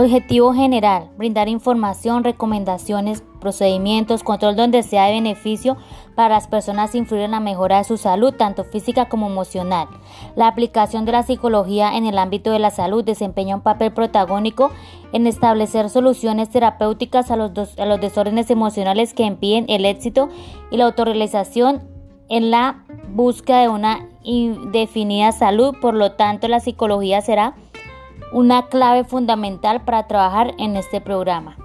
Objetivo general, brindar información, recomendaciones, procedimientos, control donde sea de beneficio para las personas influir en la mejora de su salud, tanto física como emocional. La aplicación de la psicología en el ámbito de la salud desempeña un papel protagónico en establecer soluciones terapéuticas a los, a los desórdenes emocionales que impiden el éxito y la autorrealización en la búsqueda de una indefinida salud. Por lo tanto, la psicología será una clave fundamental para trabajar en este programa.